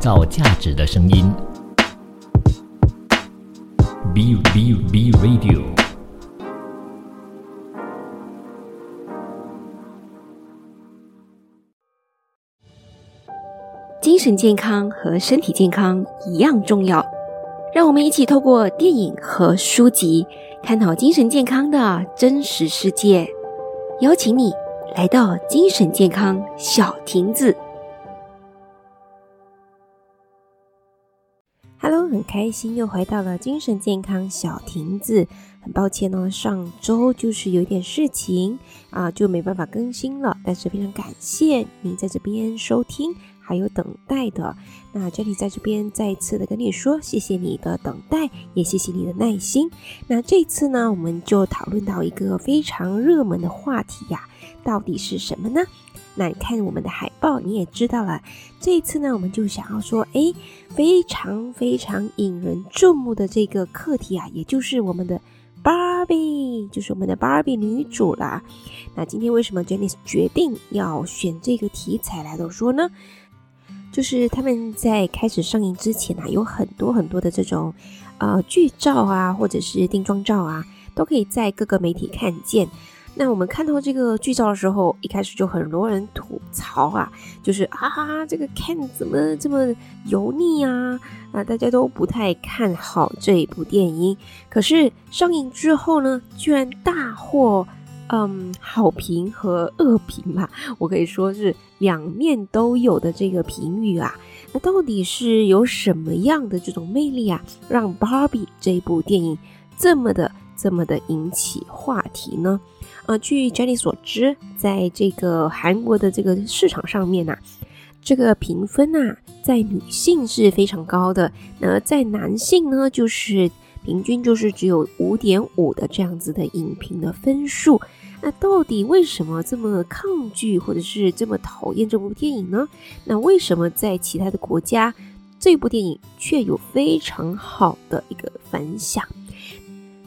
造价值的声音。B B B Radio。精神健康和身体健康一样重要，让我们一起透过电影和书籍，探讨精神健康的真实世界。邀请你来到精神健康小亭子。很开心又回到了精神健康小亭子。很抱歉呢，上周就是有点事情啊，就没办法更新了。但是非常感谢你在这边收听。还有等待的，那这里在这边再一次的跟你说，谢谢你的等待，也谢谢你的耐心。那这次呢，我们就讨论到一个非常热门的话题呀，到底是什么呢？那你看我们的海报，你也知道了。这一次呢，我们就想要说，哎，非常非常引人注目的这个课题啊，也就是我们的 Barbie，就是我们的 Barbie 女主啦。那今天为什么 Jenny 决定要选这个题材来说呢？就是他们在开始上映之前啊，有很多很多的这种，呃，剧照啊，或者是定妆照啊，都可以在各个媒体看见。那我们看到这个剧照的时候，一开始就很多人吐槽啊，就是啊，这个 Ken 怎么这么油腻啊？啊，大家都不太看好这一部电影。可是上映之后呢，居然大获。嗯，好评和恶评吧，我可以说是两面都有的这个评语啊。那到底是有什么样的这种魅力啊，让 Barbie 这部电影这么的、这么的引起话题呢？呃，据 Jenny 所知，在这个韩国的这个市场上面呐，这个评分呐，在女性是非常高的，那在男性呢，就是平均就是只有五点五的这样子的影评的分数。那到底为什么这么抗拒或者是这么讨厌这部电影呢？那为什么在其他的国家，这部电影却有非常好的一个反响？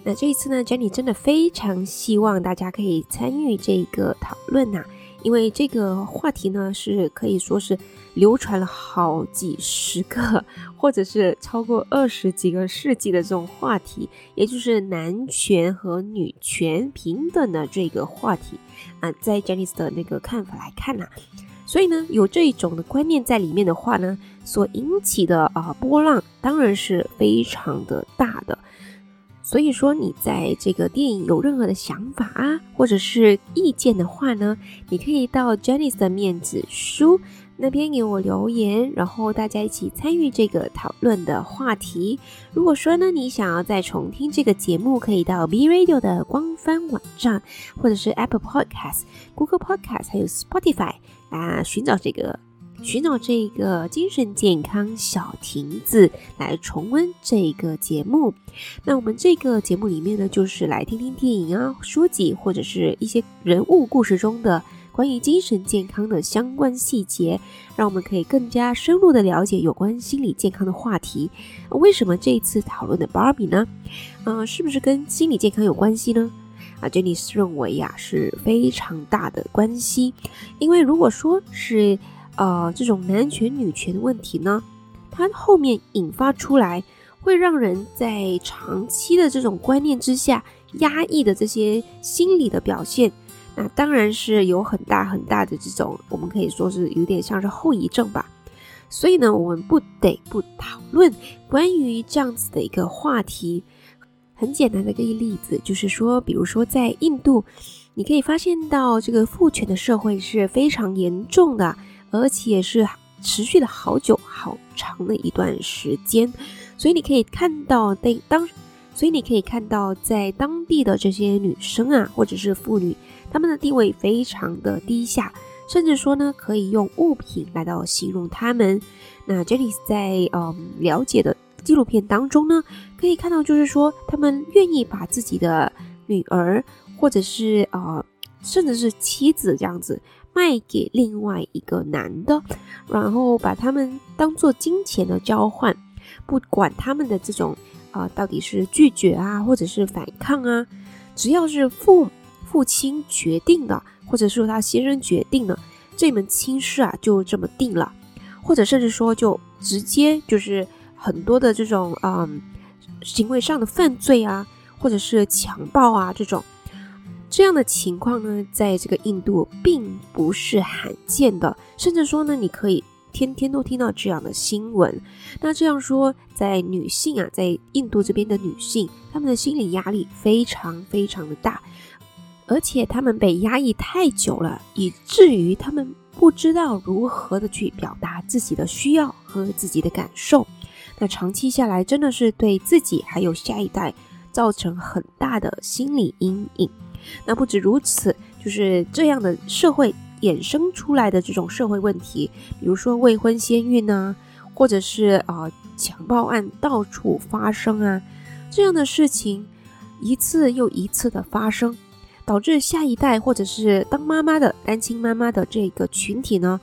那这一次呢，Jenny 真的非常希望大家可以参与这个讨论呐。因为这个话题呢，是可以说是流传了好几十个，或者是超过二十几个世纪的这种话题，也就是男权和女权平等的这个话题啊，在 Janice 的那个看法来看呐，所以呢，有这一种的观念在里面的话呢，所引起的啊波浪当然是非常的大的。所以说，你在这个电影有任何的想法啊，或者是意见的话呢，你可以到 Jenny 的面子书那边给我留言，然后大家一起参与这个讨论的话题。如果说呢，你想要再重听这个节目，可以到 B Radio 的官方网站，或者是 Apple Podcast、Google Podcast 还有 Spotify 啊，寻找这个。寻找这个精神健康小亭子来重温这个节目。那我们这个节目里面呢，就是来听听电影啊、书籍或者是一些人物故事中的关于精神健康的相关细节，让我们可以更加深入的了解有关心理健康的话题。为什么这一次讨论的 Barbie 呢？嗯，是不是跟心理健康有关系呢？啊，Jenny 认为呀是非常大的关系，因为如果说是。呃，这种男权女权的问题呢，它后面引发出来，会让人在长期的这种观念之下压抑的这些心理的表现，那当然是有很大很大的这种，我们可以说是有点像是后遗症吧。所以呢，我们不得不讨论关于这样子的一个话题。很简单的一个例子，就是说，比如说在印度，你可以发现到这个父权的社会是非常严重的。而且是持续了好久、好长的一段时间，所以你可以看到，在当，所以你可以看到，在当地的这些女生啊，或者是妇女，她们的地位非常的低下，甚至说呢，可以用物品来到形容她们。那 Jenny 在嗯了解的纪录片当中呢，可以看到，就是说，他们愿意把自己的女儿，或者是呃，甚至是妻子这样子。卖给另外一个男的，然后把他们当做金钱的交换，不管他们的这种啊到底是拒绝啊，或者是反抗啊，只要是父父亲决定的，或者说他先生决定的，这门亲事啊就这么定了。或者甚至说就直接就是很多的这种嗯行为上的犯罪啊，或者是强暴啊这种这样的情况呢，在这个印度并不是罕见的，甚至说呢，你可以天天都听到这样的新闻。那这样说，在女性啊，在印度这边的女性，她们的心理压力非常非常的大，而且她们被压抑太久了，以至于她们。不知道如何的去表达自己的需要和自己的感受，那长期下来真的是对自己还有下一代造成很大的心理阴影。那不止如此，就是这样的社会衍生出来的这种社会问题，比如说未婚先孕呢，或者是啊强暴案到处发生啊，这样的事情一次又一次的发生。导致下一代或者是当妈妈的单亲妈妈的这个群体呢，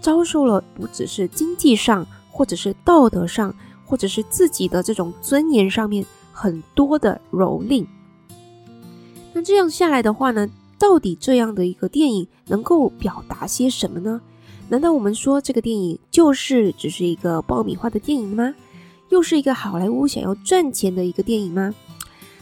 遭受了不只是经济上，或者是道德上，或者是自己的这种尊严上面很多的蹂躏。那这样下来的话呢，到底这样的一个电影能够表达些什么呢？难道我们说这个电影就是只是一个爆米花的电影吗？又是一个好莱坞想要赚钱的一个电影吗？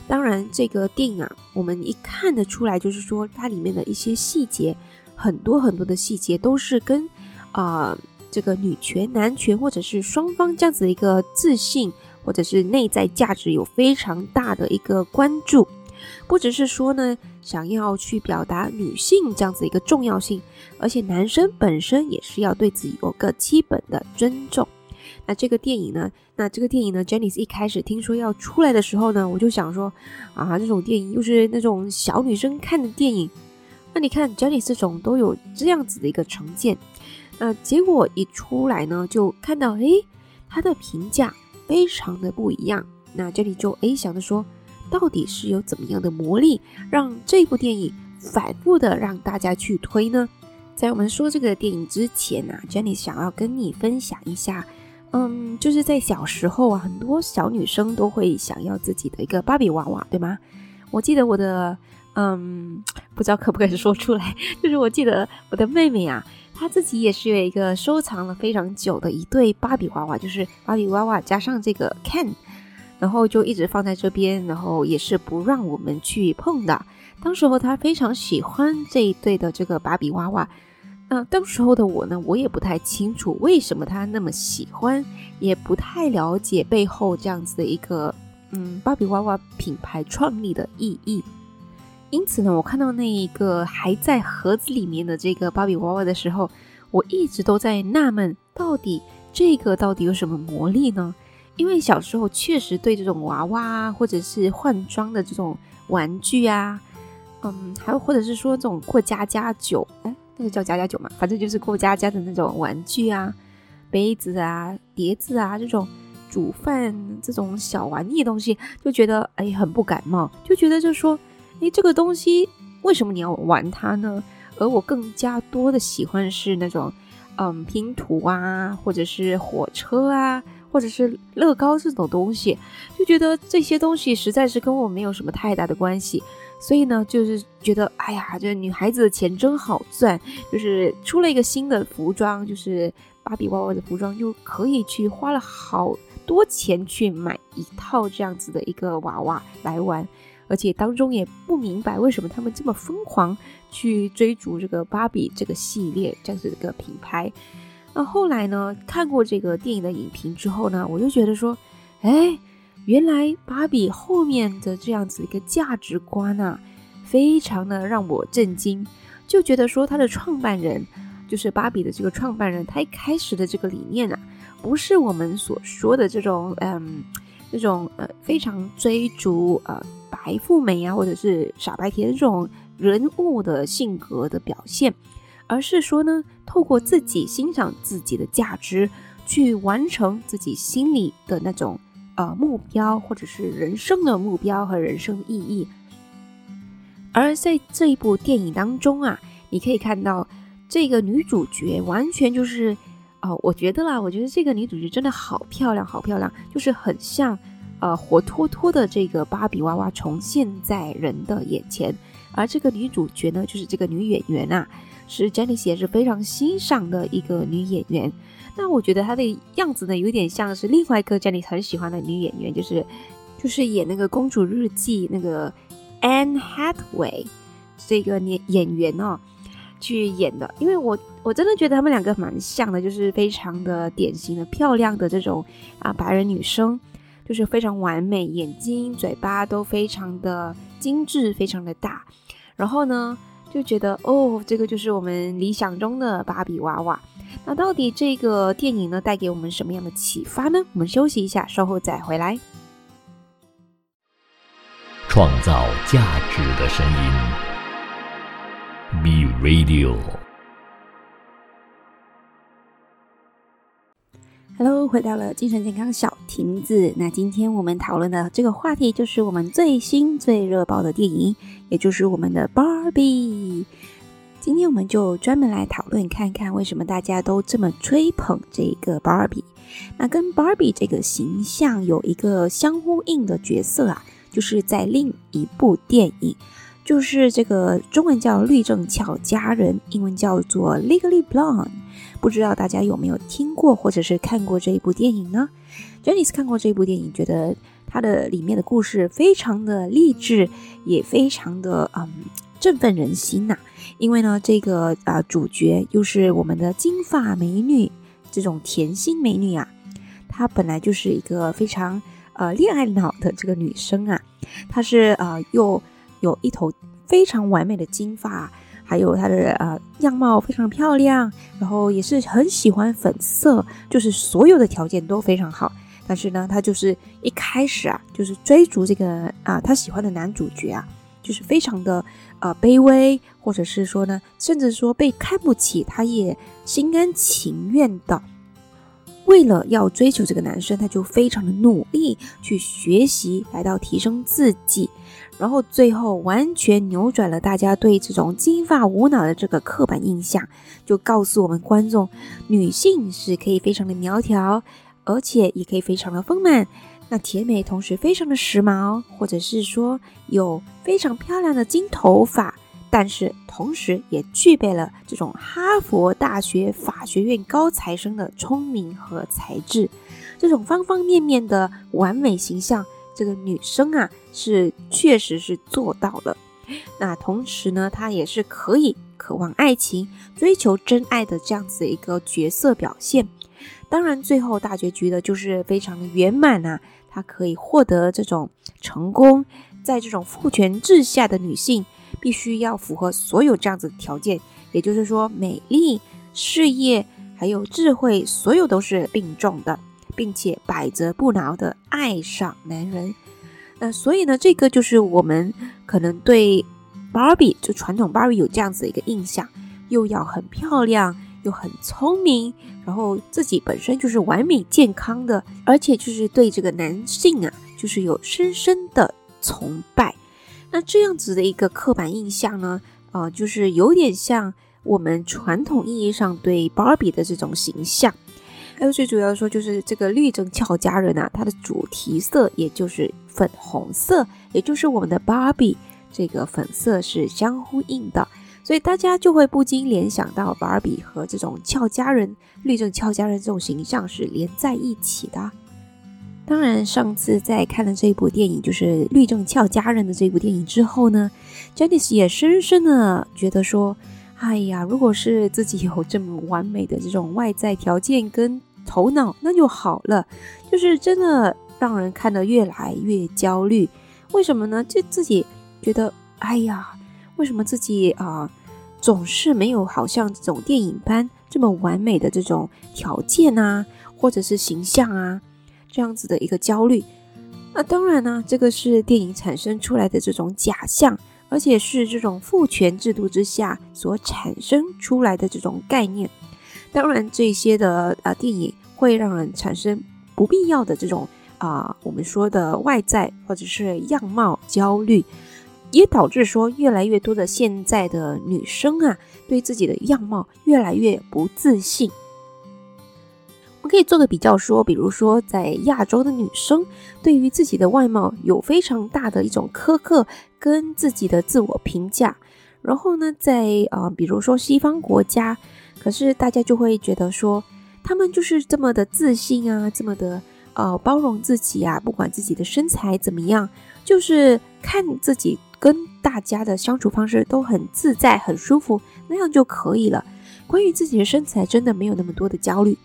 当然，这个电影啊，我们一看得出来，就是说它里面的一些细节，很多很多的细节都是跟啊这个女权、男权，或者是双方这样子的一个自信，或者是内在价值有非常大的一个关注。不只是说呢，想要去表达女性这样子一个重要性，而且男生本身也是要对自己有个基本的尊重。那这个电影呢？那这个电影呢？Jenny 一开始听说要出来的时候呢，我就想说，啊，这种电影又是那种小女生看的电影。那你看 Jenny 这种都有这样子的一个成见。那结果一出来呢，就看到，诶，他的评价非常的不一样。那这里就诶想着说，到底是有怎么样的魔力，让这部电影反复的让大家去推呢？在我们说这个电影之前呢，Jenny 想要跟你分享一下。嗯，就是在小时候啊，很多小女生都会想要自己的一个芭比娃娃，对吗？我记得我的，嗯，不知道可不可以说出来，就是我记得我的妹妹啊，她自己也是有一个收藏了非常久的一对芭比娃娃，就是芭比娃娃加上这个 Ken，然后就一直放在这边，然后也是不让我们去碰的。当时候他非常喜欢这一对的这个芭比娃娃。那当时候的我呢，我也不太清楚为什么他那么喜欢，也不太了解背后这样子的一个嗯芭比娃娃品牌创立的意义。因此呢，我看到那一个还在盒子里面的这个芭比娃娃的时候，我一直都在纳闷，到底这个到底有什么魔力呢？因为小时候确实对这种娃娃或者是换装的这种玩具啊，嗯，还有或者是说这种过家家酒，哎。那个叫家家酒嘛，反正就是过家家的那种玩具啊、杯子啊、碟子啊这种煮饭这种小玩意东西，就觉得哎很不感冒，就觉得就说哎这个东西为什么你要玩它呢？而我更加多的喜欢是那种嗯拼图啊，或者是火车啊，或者是乐高这种东西，就觉得这些东西实在是跟我没有什么太大的关系。所以呢，就是觉得，哎呀，这女孩子的钱真好赚，就是出了一个新的服装，就是芭比娃娃的服装，就可以去花了好多钱去买一套这样子的一个娃娃来玩，而且当中也不明白为什么他们这么疯狂去追逐这个芭比这个系列这样子的一个品牌。那后来呢，看过这个电影的影评之后呢，我就觉得说，哎。原来芭比后面的这样子一个价值观啊，非常的让我震惊，就觉得说他的创办人就是芭比的这个创办人，他一开始的这个理念啊，不是我们所说的这种嗯，这种呃非常追逐呃白富美啊，或者是傻白甜这种人物的性格的表现，而是说呢，透过自己欣赏自己的价值，去完成自己心里的那种。呃，目标或者是人生的目标和人生意义。而在这一部电影当中啊，你可以看到这个女主角完全就是，哦，我觉得啦，我觉得这个女主角真的好漂亮，好漂亮，就是很像呃活脱脱的这个芭比娃娃重现在人的眼前。而这个女主角呢，就是这个女演员啊。是 Jenny 也是非常欣赏的一个女演员。那我觉得她的样子呢，有点像是另外一个 Jenny 很喜欢的女演员，就是就是演那个《公主日记》那个 Anne Hathaway 这个演演员哦去演的。因为我我真的觉得他们两个蛮像的，就是非常的典型的漂亮的这种啊白人女生，就是非常完美，眼睛、嘴巴都非常的精致，非常的大。然后呢，就觉得哦，这个就是我们理想中的芭比娃娃。那到底这个电影呢，带给我们什么样的启发呢？我们休息一下，稍后再回来。创造价值的声音，B Radio。Hello，回到了精神健康小亭子。那今天我们讨论的这个话题，就是我们最新最热爆的电影，也就是我们的 Barbie。今天我们就专门来讨论看看，为什么大家都这么吹捧这个 Barbie。那跟 Barbie 这个形象有一个相呼应的角色啊，就是在另一部电影，就是这个中文叫《律政俏佳人》，英文叫做《Legally Blonde》。不知道大家有没有听过或者是看过这一部电影呢？Jenny 看过这部电影，觉得它的里面的故事非常的励志，也非常的嗯振奋人心呐。因为呢，这个啊主角又是我们的金发美女，这种甜心美女啊，她本来就是一个非常呃恋爱脑的这个女生啊，她是呃又有一头非常完美的金发，还有她的呃样貌非常漂亮，然后也是很喜欢粉色，就是所有的条件都非常好。但是呢，她就是一开始啊，就是追逐这个啊她喜欢的男主角啊。就是非常的呃卑微，或者是说呢，甚至说被看不起，他也心甘情愿的，为了要追求这个男生，他就非常的努力去学习，来到提升自己，然后最后完全扭转了大家对这种金发无脑的这个刻板印象，就告诉我们观众，女性是可以非常的苗条，而且也可以非常的丰满。那甜美同时非常的时髦，或者是说有非常漂亮的金头发，但是同时也具备了这种哈佛大学法学院高材生的聪明和才智，这种方方面面的完美形象，这个女生啊是确实是做到了。那同时呢，她也是可以渴望爱情、追求真爱的这样子一个角色表现。当然，最后大结局的就是非常的圆满呐。她可以获得这种成功，在这种父权制下的女性，必须要符合所有这样子的条件，也就是说，美丽、事业还有智慧，所有都是并重的，并且百折不挠的爱上男人。那所以呢，这个就是我们可能对芭比，就传统芭比有这样子的一个印象，又要很漂亮。又很聪明，然后自己本身就是完美健康的，而且就是对这个男性啊，就是有深深的崇拜。那这样子的一个刻板印象呢，呃，就是有点像我们传统意义上对芭比的这种形象。还有最主要的说，就是这个律政俏佳人啊，它的主题色也就是粉红色，也就是我们的芭比这个粉色是相呼应的。所以大家就会不禁联想到芭比和这种俏佳人、律政俏佳人这种形象是连在一起的。当然，上次在看了这一部电影，就是《律政俏佳人》的这部电影之后呢，Janice 也深深的觉得说：“哎呀，如果是自己有这么完美的这种外在条件跟头脑，那就好了。”就是真的让人看得越来越焦虑。为什么呢？就自己觉得：“哎呀。”为什么自己啊总是没有好像这种电影般这么完美的这种条件啊，或者是形象啊，这样子的一个焦虑？那当然呢，这个是电影产生出来的这种假象，而且是这种父权制度之下所产生出来的这种概念。当然，这些的啊电影会让人产生不必要的这种啊我们说的外在或者是样貌焦虑。也导致说，越来越多的现在的女生啊，对自己的样貌越来越不自信。可以做个比较说，比如说在亚洲的女生，对于自己的外貌有非常大的一种苛刻跟自己的自我评价，然后呢，在啊，比如说西方国家，可是大家就会觉得说，他们就是这么的自信啊，这么的呃包容自己啊，不管自己的身材怎么样，就是看自己跟大家的相处方式都很自在、很舒服，那样就可以了。关于自己的身材，真的没有那么多的焦虑。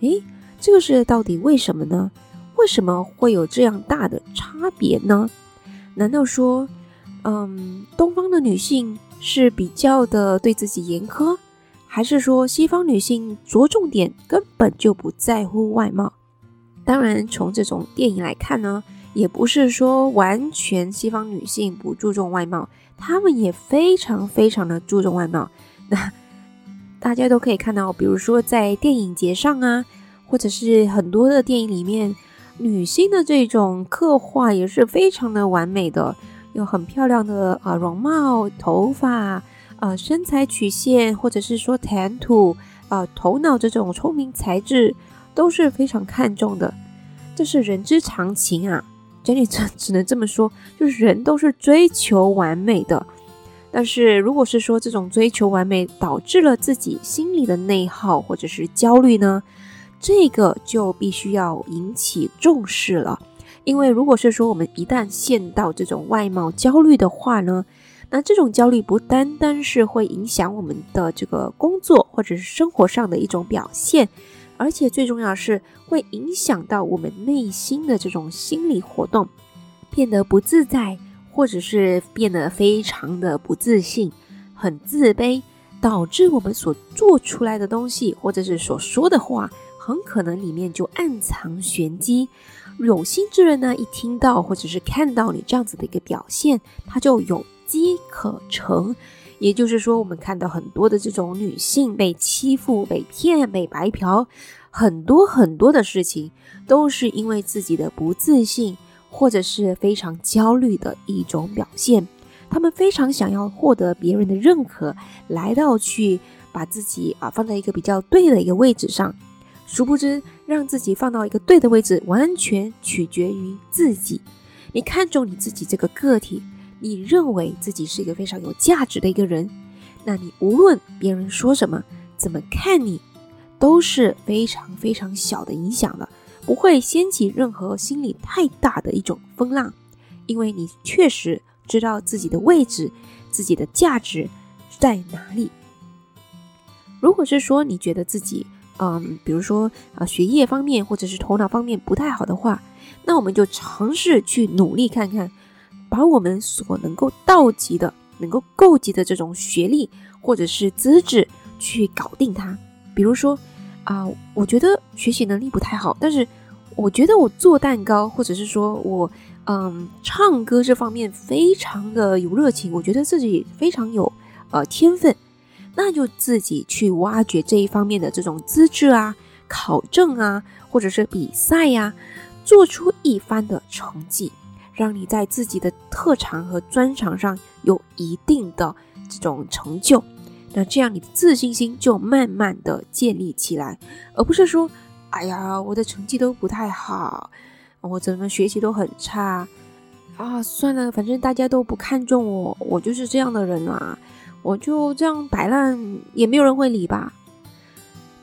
诶，这个是到底为什么呢？为什么会有这样大的差别呢？难道说，嗯，东方的女性是比较的对自己严苛，还是说西方女性着重点根本就不在乎外貌？当然，从这种电影来看呢，也不是说完全西方女性不注重外貌，她们也非常非常的注重外貌。那大家都可以看到，比如说在电影节上啊，或者是很多的电影里面。女性的这种刻画也是非常的完美的，有很漂亮的啊容貌、头发、啊身材曲线，或者是说谈吐、啊头脑这种聪明才智都是非常看重的。这是人之常情啊，Jenny 只只能这么说，就是人都是追求完美的。但是如果是说这种追求完美导致了自己心里的内耗或者是焦虑呢？这个就必须要引起重视了，因为如果是说我们一旦陷到这种外貌焦虑的话呢，那这种焦虑不单单是会影响我们的这个工作或者是生活上的一种表现，而且最重要是会影响到我们内心的这种心理活动，变得不自在，或者是变得非常的不自信、很自卑，导致我们所做出来的东西或者是所说的话。很可能里面就暗藏玄机，有心之人呢，一听到或者是看到你这样子的一个表现，他就有机可乘。也就是说，我们看到很多的这种女性被欺负、被骗、被白嫖，很多很多的事情都是因为自己的不自信或者是非常焦虑的一种表现。他们非常想要获得别人的认可，来到去把自己啊放在一个比较对的一个位置上。殊不知，让自己放到一个对的位置，完全取决于自己。你看重你自己这个个体，你认为自己是一个非常有价值的一个人，那你无论别人说什么，怎么看你，都是非常非常小的影响了，不会掀起任何心理太大的一种风浪，因为你确实知道自己的位置，自己的价值在哪里。如果是说你觉得自己，嗯，比如说啊，学业方面或者是头脑方面不太好的话，那我们就尝试去努力看看，把我们所能够到及的、能够够及的这种学历或者是资质去搞定它。比如说啊，我觉得学习能力不太好，但是我觉得我做蛋糕或者是说我嗯唱歌这方面非常的有热情，我觉得自己非常有呃天分。那就自己去挖掘这一方面的这种资质啊、考证啊，或者是比赛呀，做出一番的成绩，让你在自己的特长和专长上有一定的这种成就。那这样你的自信心就慢慢的建立起来，而不是说，哎呀，我的成绩都不太好，我怎么学习都很差啊？算了，反正大家都不看重我，我就是这样的人啊。我就这样摆烂，也没有人会理吧。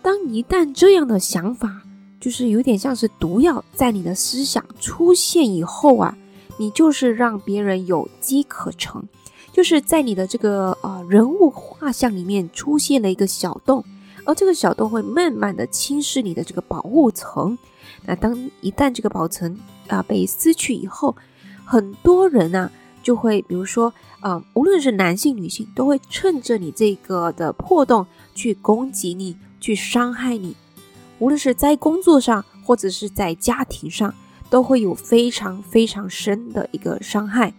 当一旦这样的想法，就是有点像是毒药，在你的思想出现以后啊，你就是让别人有机可乘，就是在你的这个呃人物画像里面出现了一个小洞，而这个小洞会慢慢的侵蚀你的这个保护层。那当一旦这个保层啊被撕去以后，很多人呢。就会，比如说，啊，无论是男性、女性，都会趁着你这个的破洞去攻击你，去伤害你。无论是在工作上，或者是在家庭上，都会有非常非常深的一个伤害。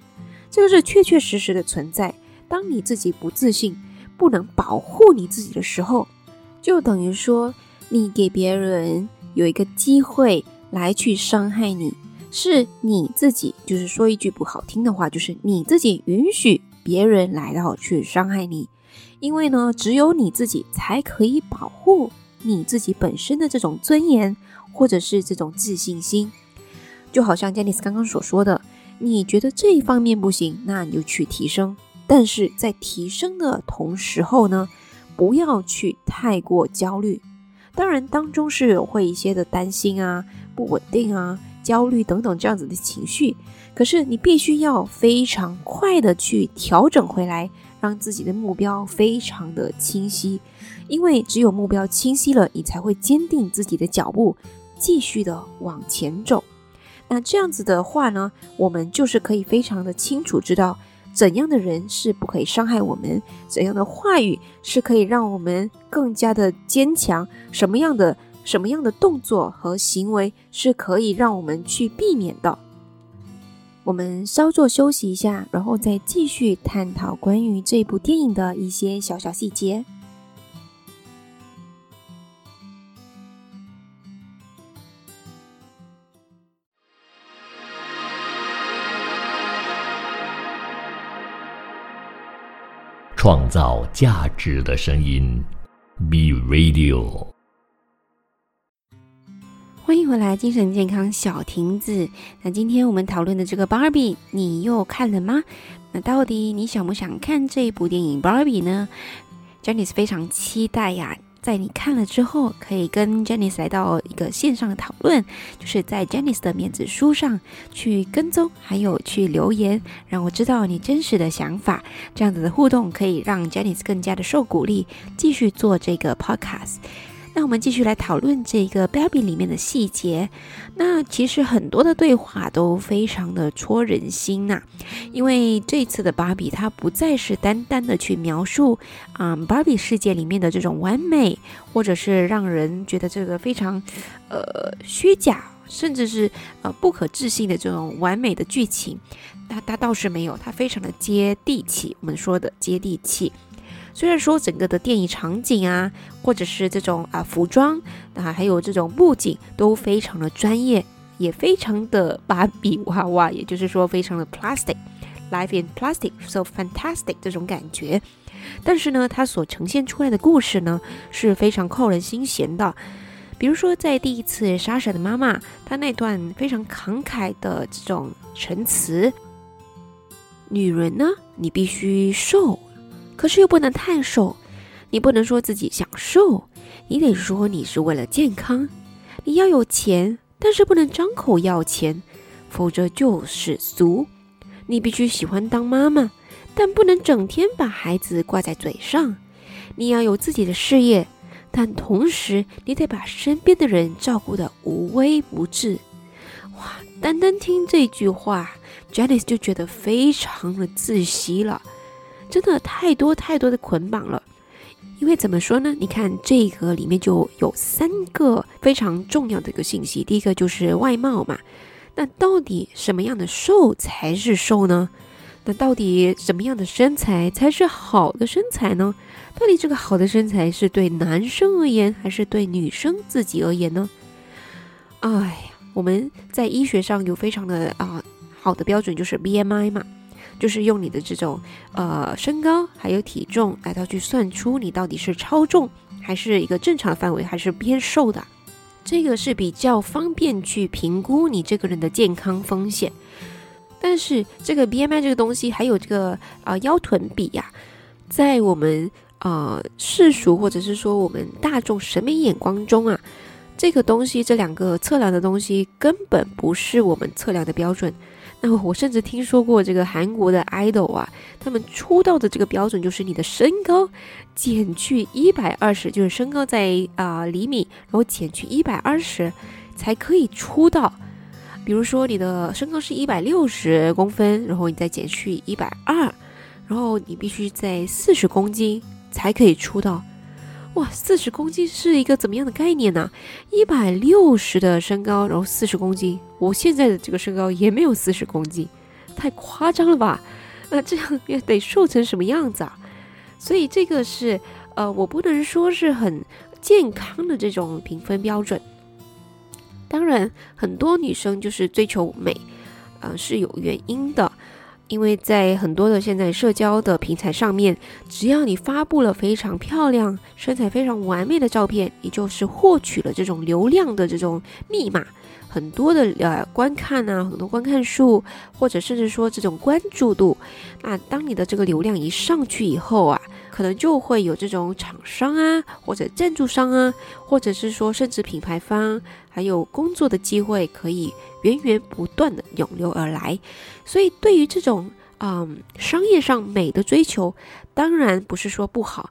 这个是确确实实的存在。当你自己不自信，不能保护你自己的时候，就等于说你给别人有一个机会来去伤害你。是你自己，就是说一句不好听的话，就是你自己允许别人来到去伤害你，因为呢，只有你自己才可以保护你自己本身的这种尊严，或者是这种自信心。就好像 Janice 刚刚所说的，你觉得这一方面不行，那你就去提升；但是在提升的同时候呢，不要去太过焦虑。当然，当中是有会一些的担心啊、不稳定啊、焦虑等等这样子的情绪。可是你必须要非常快的去调整回来，让自己的目标非常的清晰。因为只有目标清晰了，你才会坚定自己的脚步，继续的往前走。那这样子的话呢，我们就是可以非常的清楚知道。怎样的人是不可以伤害我们？怎样的话语是可以让我们更加的坚强？什么样的什么样的动作和行为是可以让我们去避免的？我们稍作休息一下，然后再继续探讨关于这部电影的一些小小细节。创造价值的声音，B Radio。欢迎回来，精神健康小亭子。那今天我们讨论的这个 Barbie，你又看了吗？那到底你想不想看这一部电影 Barbie 呢？Jenny 是非常期待呀。在你看了之后，可以跟 Janice 来到一个线上的讨论，就是在 Janice 的面子书上去跟踪，还有去留言，让我知道你真实的想法。这样子的互动可以让 Janice 更加的受鼓励，继续做这个 Podcast。那我们继续来讨论这个 Baby 里面的细节。那其实很多的对话都非常的戳人心呐，因为这次的芭比它不再是单单的去描述啊芭比世界里面的这种完美，或者是让人觉得这个非常呃虚假，甚至是呃不可置信的这种完美的剧情。那它倒是没有，它非常的接地气。我们说的接地气。虽然说整个的电影场景啊，或者是这种啊服装啊，还有这种布景都非常的专业，也非常的芭比娃娃，也就是说非常的 plastic，life in plastic，so fantastic 这种感觉。但是呢，它所呈现出来的故事呢是非常扣人心弦的。比如说在第一次莎莎的妈妈她那段非常慷慨的这种陈词：“女人呢，你必须瘦。”可是又不能太瘦，你不能说自己想瘦，你得说你是为了健康。你要有钱，但是不能张口要钱，否则就是俗。你必须喜欢当妈妈，但不能整天把孩子挂在嘴上。你要有自己的事业，但同时你得把身边的人照顾得无微不至。哇，单单听这句话，Janice 就觉得非常的窒息了。真的太多太多的捆绑了，因为怎么说呢？你看这个里面就有三个非常重要的一个信息。第一个就是外貌嘛，那到底什么样的瘦才是瘦呢？那到底什么样的身材才是好的身材呢？到底这个好的身材是对男生而言，还是对女生自己而言呢？哎呀，我们在医学上有非常的啊好的标准，就是 BMI 嘛。就是用你的这种呃身高还有体重来到去算出你到底是超重还是一个正常范围，还是偏瘦的，这个是比较方便去评估你这个人的健康风险。但是这个 BMI 这个东西，还有这个啊腰臀比呀，在我们呃世俗或者是说我们大众审美眼光中啊，这个东西这两个测量的东西根本不是我们测量的标准。我甚至听说过这个韩国的 idol 啊，他们出道的这个标准就是你的身高减去一百二十，就是身高在啊厘米，然后减去一百二十才可以出道。比如说你的身高是一百六十公分，然后你再减去一百二，然后你必须在四十公斤才可以出道。哇，四十公斤是一个怎么样的概念呢？一百六十的身高，然后四十公斤，我现在的这个身高也没有四十公斤，太夸张了吧？那这样也得瘦成什么样子啊？所以这个是呃，我不能说是很健康的这种评分标准。当然，很多女生就是追求美，呃，是有原因的。因为在很多的现在社交的平台上面，只要你发布了非常漂亮、身材非常完美的照片，你就是获取了这种流量的这种密码。很多的呃观看啊，很多观看数，或者甚至说这种关注度，那当你的这个流量一上去以后啊，可能就会有这种厂商啊，或者赞助商啊，或者是说甚至品牌方，还有工作的机会可以源源不断的涌流而来。所以对于这种嗯商业上美的追求，当然不是说不好。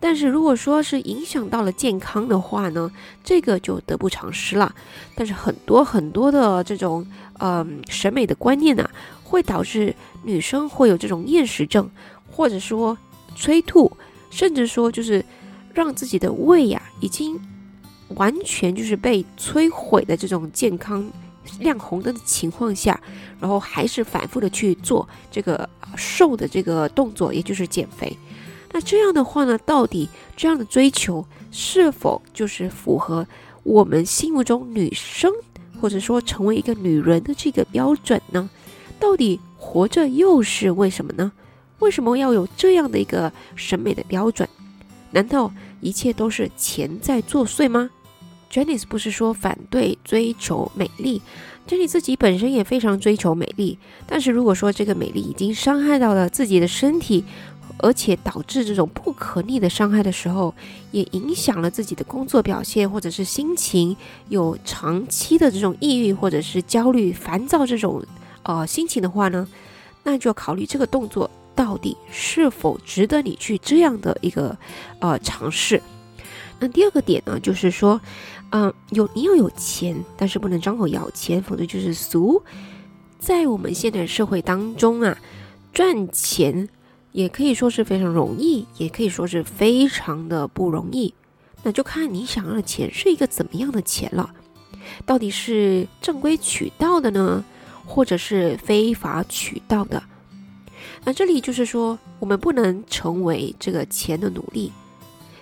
但是如果说是影响到了健康的话呢，这个就得不偿失了。但是很多很多的这种嗯审美的观念呢，会导致女生会有这种厌食症，或者说催吐，甚至说就是让自己的胃呀已经完全就是被摧毁的这种健康亮红灯的情况下，然后还是反复的去做这个瘦的这个动作，也就是减肥。那这样的话呢，到底这样的追求是否就是符合我们心目中女生或者说成为一个女人的这个标准呢？到底活着又是为什么呢？为什么要有这样的一个审美的标准？难道一切都是钱在作祟吗？Jenny 不是说反对追求美丽，Jenny 自己本身也非常追求美丽，但是如果说这个美丽已经伤害到了自己的身体，而且导致这种不可逆的伤害的时候，也影响了自己的工作表现，或者是心情有长期的这种抑郁，或者是焦虑、烦躁这种呃心情的话呢，那就要考虑这个动作到底是否值得你去这样的一个呃尝试。那第二个点呢，就是说，嗯，有你要有钱，但是不能张口要钱，否则就是俗。在我们现代社会当中啊，赚钱。也可以说是非常容易，也可以说是非常的不容易。那就看你想要的钱是一个怎么样的钱了。到底是正规渠道的呢，或者是非法渠道的？那这里就是说，我们不能成为这个钱的奴隶，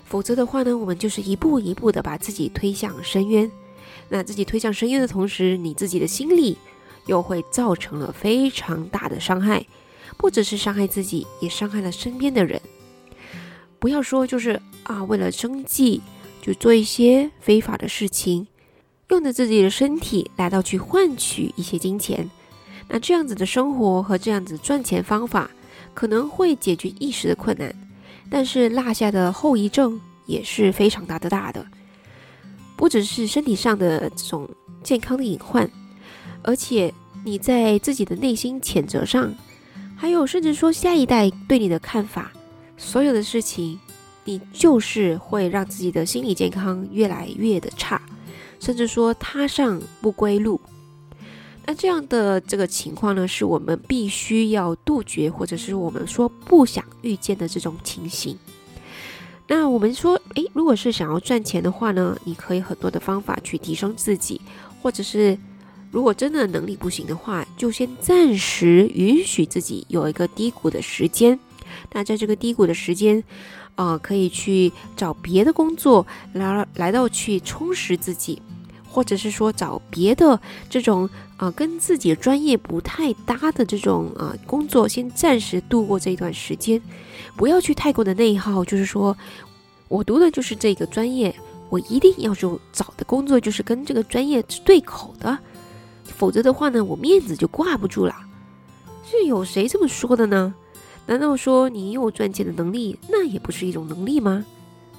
否则的话呢，我们就是一步一步的把自己推向深渊。那自己推向深渊的同时，你自己的心理又会造成了非常大的伤害。不只是伤害自己，也伤害了身边的人。不要说就是啊，为了生计就做一些非法的事情，用着自己的身体来到去换取一些金钱。那这样子的生活和这样子赚钱方法，可能会解决一时的困难，但是落下的后遗症也是非常大的大的。不只是身体上的这种健康的隐患，而且你在自己的内心谴责上。还有，甚至说下一代对你的看法，所有的事情，你就是会让自己的心理健康越来越的差，甚至说踏上不归路。那这样的这个情况呢，是我们必须要杜绝，或者是我们说不想遇见的这种情形。那我们说，诶，如果是想要赚钱的话呢，你可以很多的方法去提升自己，或者是。如果真的能力不行的话，就先暂时允许自己有一个低谷的时间。那在这个低谷的时间，呃，可以去找别的工作来来到去充实自己，或者是说找别的这种啊跟自己专业不太搭的这种啊工作，先暂时度过这一段时间。不要去太过的内耗，就是说我读的就是这个专业，我一定要就找的工作就是跟这个专业是对口的。否则的话呢，我面子就挂不住了。是有谁这么说的呢？难道说你有赚钱的能力，那也不是一种能力吗？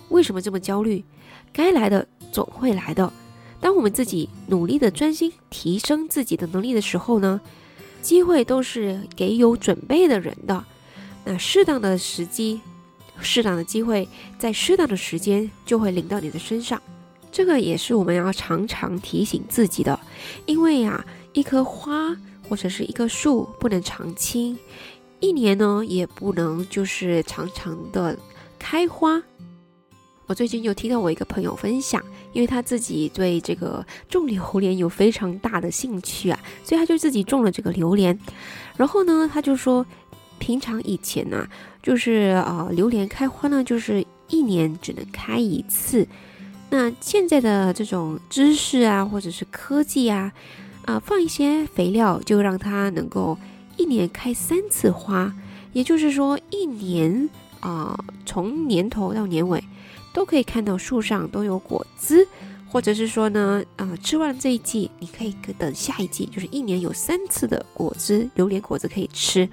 为什么这么焦虑？该来的总会来的。当我们自己努力的专心提升自己的能力的时候呢，机会都是给有准备的人的。那适当的时机、适当的机会，在适当的时间就会临到你的身上。这个也是我们要常常提醒自己的，因为呀，一棵花或者是一棵树不能常青，一年呢也不能就是常常的开花。我最近有听到我一个朋友分享，因为他自己对这个种榴莲有非常大的兴趣啊，所以他就自己种了这个榴莲。然后呢，他就说，平常以前呢，就是啊，榴莲开花呢，就是一年只能开一次。那现在的这种知识啊，或者是科技啊，啊，放一些肥料就让它能够一年开三次花，也就是说一年啊，从年头到年尾都可以看到树上都有果子，或者是说呢，啊，吃完这一季，你可以等下一季，就是一年有三次的果子，榴莲果子可以吃。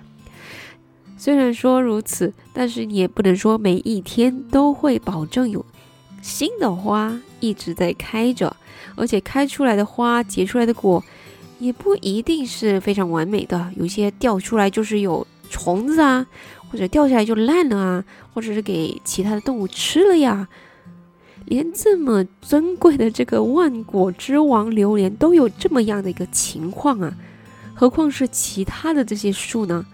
虽然说如此，但是你也不能说每一天都会保证有新的花一直在开着，而且开出来的花结出来的果也不一定是非常完美的，有些掉出来就是有虫子啊，或者掉下来就烂了啊，或者是给其他的动物吃了呀。连这么珍贵的这个万果之王榴莲都有这么样的一个情况啊，何况是其他的这些树呢？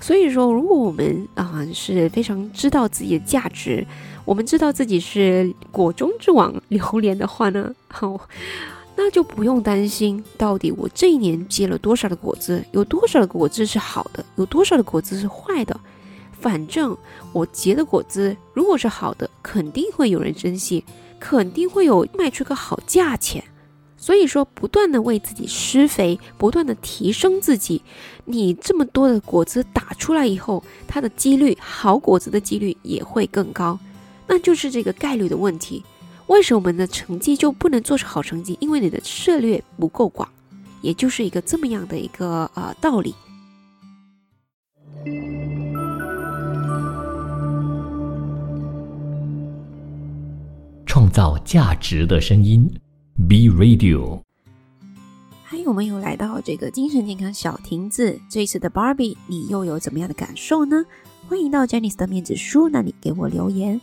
所以说，如果我们啊是非常知道自己的价值，我们知道自己是果中之王榴莲的话呢，好，那就不用担心到底我这一年结了多少的果子，有多少的果子是好的，有多少的果子是坏的。反正我结的果子如果是好的，肯定会有人珍惜，肯定会有卖出个好价钱。所以说，不断的为自己施肥，不断的提升自己，你这么多的果子打出来以后，它的几率好果子的几率也会更高，那就是这个概率的问题。为什么我们的成绩就不能做出好成绩？因为你的策略不够广，也就是一个这么样的一个呃道理。创造价值的声音。B Radio，还有没有来到这个精神健康小亭子？这一次的 Barbie，你又有怎么样的感受呢？欢迎到 Jenny 的面子书那里给我留言。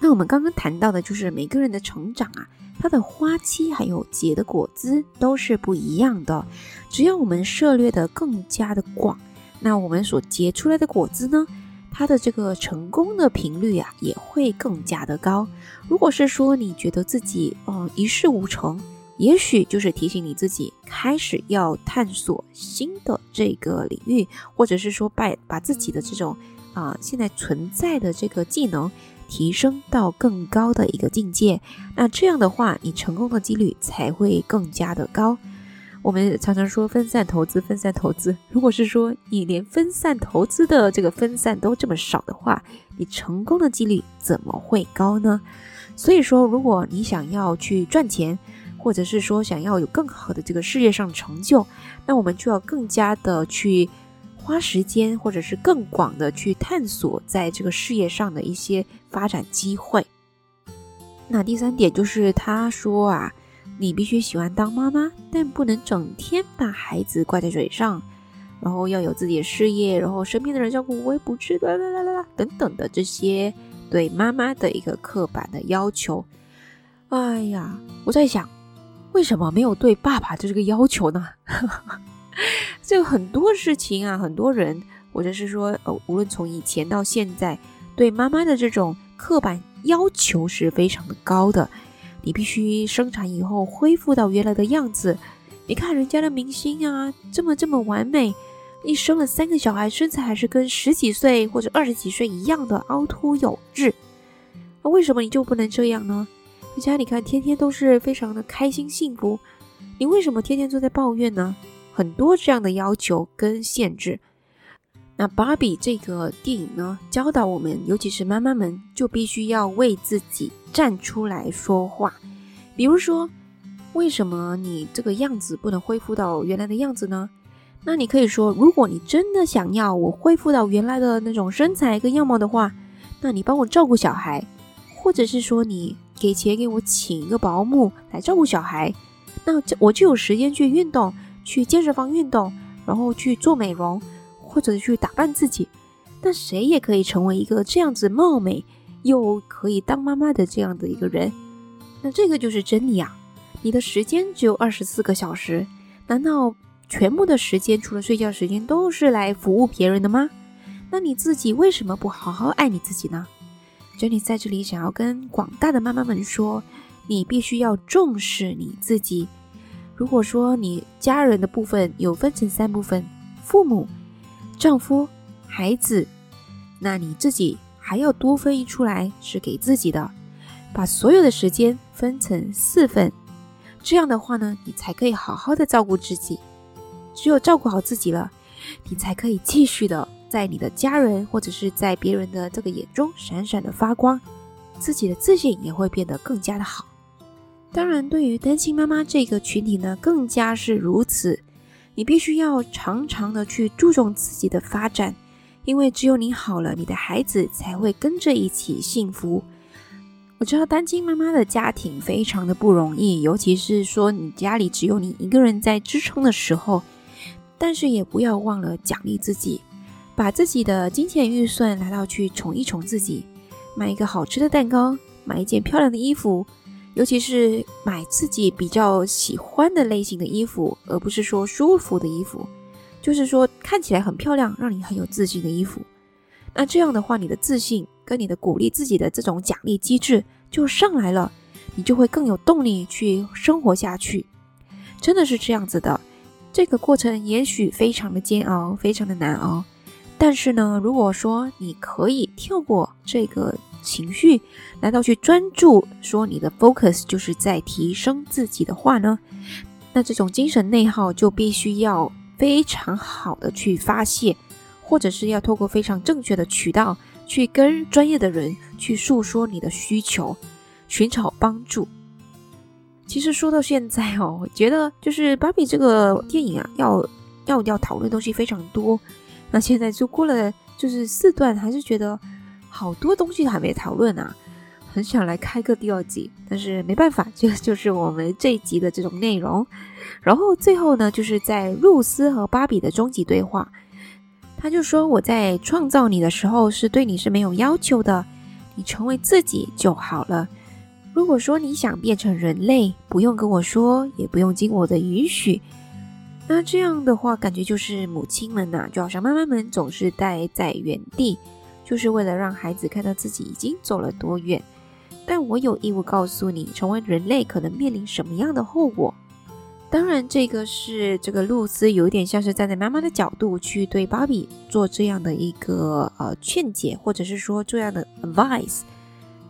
那我们刚刚谈到的就是每个人的成长啊，它的花期还有结的果子都是不一样的。只要我们涉猎的更加的广，那我们所结出来的果子呢？它的这个成功的频率啊，也会更加的高。如果是说你觉得自己嗯一事无成，也许就是提醒你自己开始要探索新的这个领域，或者是说把把自己的这种啊现在存在的这个技能提升到更高的一个境界。那这样的话，你成功的几率才会更加的高。我们常常说分散投资，分散投资。如果是说你连分散投资的这个分散都这么少的话，你成功的几率怎么会高呢？所以说，如果你想要去赚钱，或者是说想要有更好的这个事业上成就，那我们就要更加的去花时间，或者是更广的去探索在这个事业上的一些发展机会。那第三点就是他说啊。你必须喜欢当妈妈，但不能整天把孩子挂在嘴上，然后要有自己的事业，然后身边的人照顾，我也不至啦啦啦啦啦等等的这些对妈妈的一个刻板的要求。哎呀，我在想，为什么没有对爸爸的这个要求呢？这个很多事情啊，很多人，或者是说，呃，无论从以前到现在，对妈妈的这种刻板要求是非常的高的。你必须生产以后恢复到原来的样子。你看人家的明星啊，这么这么完美，一生了三个小孩，身材还是跟十几岁或者二十几岁一样的凹凸有致。那为什么你就不能这样呢？人家你看天天都是非常的开心幸福，你为什么天天都在抱怨呢？很多这样的要求跟限制。那芭比这个电影呢，教导我们，尤其是妈妈们，就必须要为自己站出来说话。比如说，为什么你这个样子不能恢复到原来的样子呢？那你可以说，如果你真的想要我恢复到原来的那种身材跟样貌的话，那你帮我照顾小孩，或者是说你给钱给我请一个保姆来照顾小孩，那我就有时间去运动，去健身房运动，然后去做美容。或者去打扮自己，那谁也可以成为一个这样子貌美又可以当妈妈的这样的一个人。那这个就是真理啊！你的时间只有二十四个小时，难道全部的时间除了睡觉时间都是来服务别人的吗？那你自己为什么不好好爱你自己呢珍妮在这里想要跟广大的妈妈们说，你必须要重视你自己。如果说你家人的部分有分成三部分，父母。丈夫、孩子，那你自己还要多分一出来是给自己的，把所有的时间分成四份，这样的话呢，你才可以好好的照顾自己。只有照顾好自己了，你才可以继续的在你的家人或者是在别人的这个眼中闪闪的发光，自己的自信也会变得更加的好。当然，对于单亲妈妈这个群体呢，更加是如此。你必须要常常的去注重自己的发展，因为只有你好了，你的孩子才会跟着一起幸福。我知道单亲妈妈的家庭非常的不容易，尤其是说你家里只有你一个人在支撑的时候。但是也不要忘了奖励自己，把自己的金钱预算拿到去宠一宠自己，买一个好吃的蛋糕，买一件漂亮的衣服。尤其是买自己比较喜欢的类型的衣服，而不是说舒服的衣服，就是说看起来很漂亮，让你很有自信的衣服。那这样的话，你的自信跟你的鼓励自己的这种奖励机制就上来了，你就会更有动力去生活下去。真的是这样子的。这个过程也许非常的煎熬，非常的难熬，但是呢，如果说你可以跳过这个。情绪，难道去专注说你的 focus 就是在提升自己的话呢？那这种精神内耗就必须要非常好的去发泄，或者是要透过非常正确的渠道去跟专业的人去诉说你的需求，寻找帮助。其实说到现在哦，我觉得就是芭比这个电影啊，要要要讨论的东西非常多。那现在就过了就是四段，还是觉得。好多东西还没讨论啊，很想来开个第二集，但是没办法，这就是我们这一集的这种内容。然后最后呢，就是在露丝和芭比的终极对话，他就说：“我在创造你的时候是对你是没有要求的，你成为自己就好了。如果说你想变成人类，不用跟我说，也不用经我的允许。那这样的话，感觉就是母亲们呐，就好像妈妈们总是待在原地。”就是为了让孩子看到自己已经走了多远，但我有义务告诉你，成为人类可能面临什么样的后果。当然，这个是这个露丝有点像是站在妈妈的角度去对芭比做这样的一个呃劝解，或者是说这样的 advice。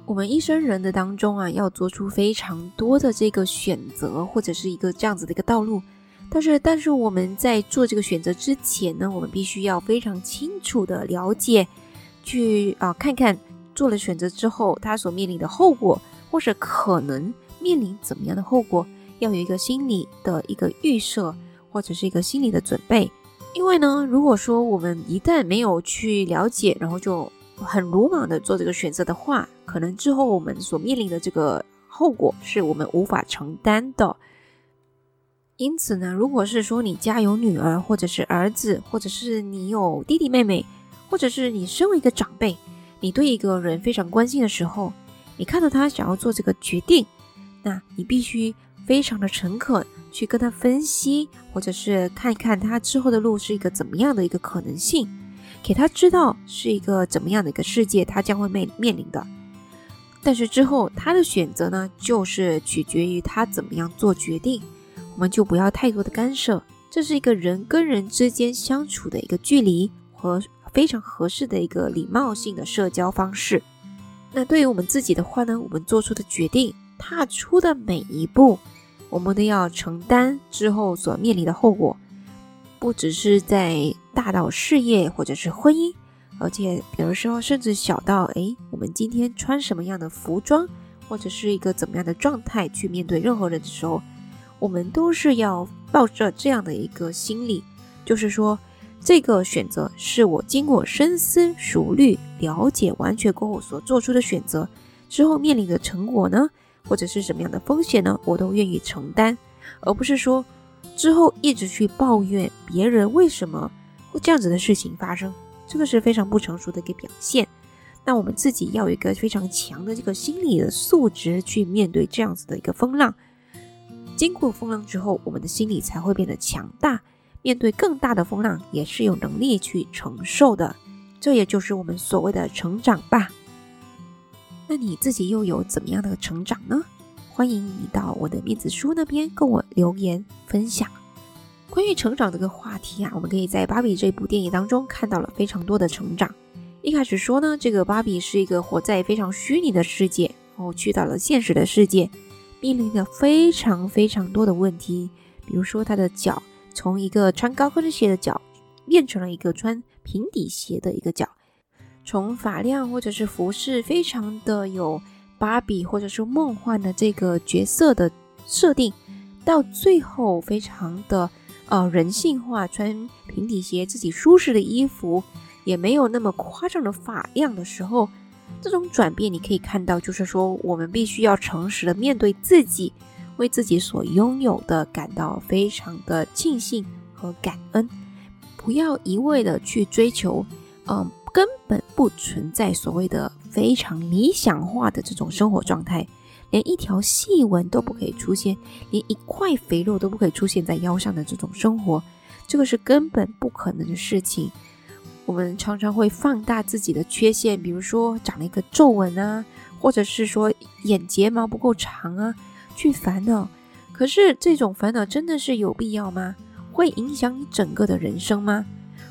我们一生人的当中啊，要做出非常多的这个选择，或者是一个这样子的一个道路。但是，但是我们在做这个选择之前呢，我们必须要非常清楚的了解。去啊，看看做了选择之后，他所面临的后果，或者可能面临怎么样的后果，要有一个心理的一个预设，或者是一个心理的准备。因为呢，如果说我们一旦没有去了解，然后就很鲁莽的做这个选择的话，可能之后我们所面临的这个后果是我们无法承担的。因此呢，如果是说你家有女儿，或者是儿子，或者是你有弟弟妹妹。或者是你身为一个长辈，你对一个人非常关心的时候，你看到他想要做这个决定，那你必须非常的诚恳去跟他分析，或者是看一看他之后的路是一个怎么样的一个可能性，给他知道是一个怎么样的一个世界他将会面面临的。但是之后他的选择呢，就是取决于他怎么样做决定，我们就不要太多的干涉，这是一个人跟人之间相处的一个距离和。非常合适的一个礼貌性的社交方式。那对于我们自己的话呢，我们做出的决定、踏出的每一步，我们都要承担之后所面临的后果。不只是在大到事业或者是婚姻，而且比如说甚至小到哎，我们今天穿什么样的服装，或者是一个怎么样的状态去面对任何人的时候，我们都是要抱着这样的一个心理，就是说。这个选择是我经过深思熟虑、了解完全过后所做出的选择，之后面临的成果呢，或者是什么样的风险呢，我都愿意承担，而不是说之后一直去抱怨别人为什么会这样子的事情发生，这个是非常不成熟的一个表现。那我们自己要有一个非常强的这个心理的素质去面对这样子的一个风浪，经过风浪之后，我们的心理才会变得强大。面对更大的风浪，也是有能力去承受的，这也就是我们所谓的成长吧。那你自己又有怎么样的成长呢？欢迎你到我的面子书那边跟我留言分享关于成长这个话题啊。我们可以在芭比这部电影当中看到了非常多的成长。一开始说呢，这个芭比是一个活在非常虚拟的世界，然后去到了现实的世界，面临着非常非常多的问题，比如说她的脚。从一个穿高跟鞋的脚变成了一个穿平底鞋的一个脚。从发量或者是服饰，非常的有芭比或者是梦幻的这个角色的设定，到最后非常的呃人性化，穿平底鞋，自己舒适的衣服，也没有那么夸张的发量的时候，这种转变你可以看到，就是说我们必须要诚实的面对自己，为自己所拥有的感到非常的庆幸和感恩，不要一味的去追求，嗯。根本不存在所谓的非常理想化的这种生活状态，连一条细纹都不可以出现，连一块肥肉都不可以出现在腰上的这种生活，这个是根本不可能的事情。我们常常会放大自己的缺陷，比如说长了一个皱纹啊，或者是说眼睫毛不够长啊，去烦恼。可是这种烦恼真的是有必要吗？会影响你整个的人生吗？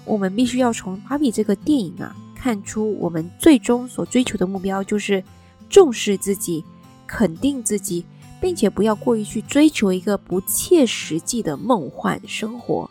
我们必须要从《芭比》这个电影啊，看出我们最终所追求的目标就是重视自己、肯定自己，并且不要过于去追求一个不切实际的梦幻生活。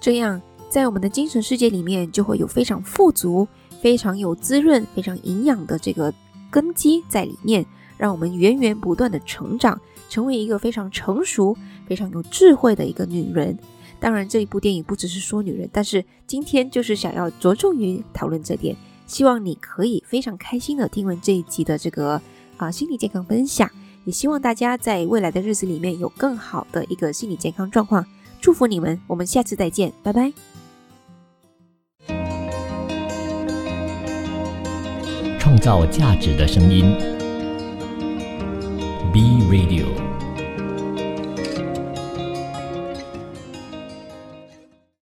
这样，在我们的精神世界里面，就会有非常富足、非常有滋润、非常营养的这个根基在里面，让我们源源不断的成长，成为一个非常成熟、非常有智慧的一个女人。当然，这一部电影不只是说女人，但是今天就是想要着重于讨论这点。希望你可以非常开心的听完这一集的这个啊心理健康分享，也希望大家在未来的日子里面有更好的一个心理健康状况。祝福你们，我们下次再见，拜拜。创造价值的声音，B Radio。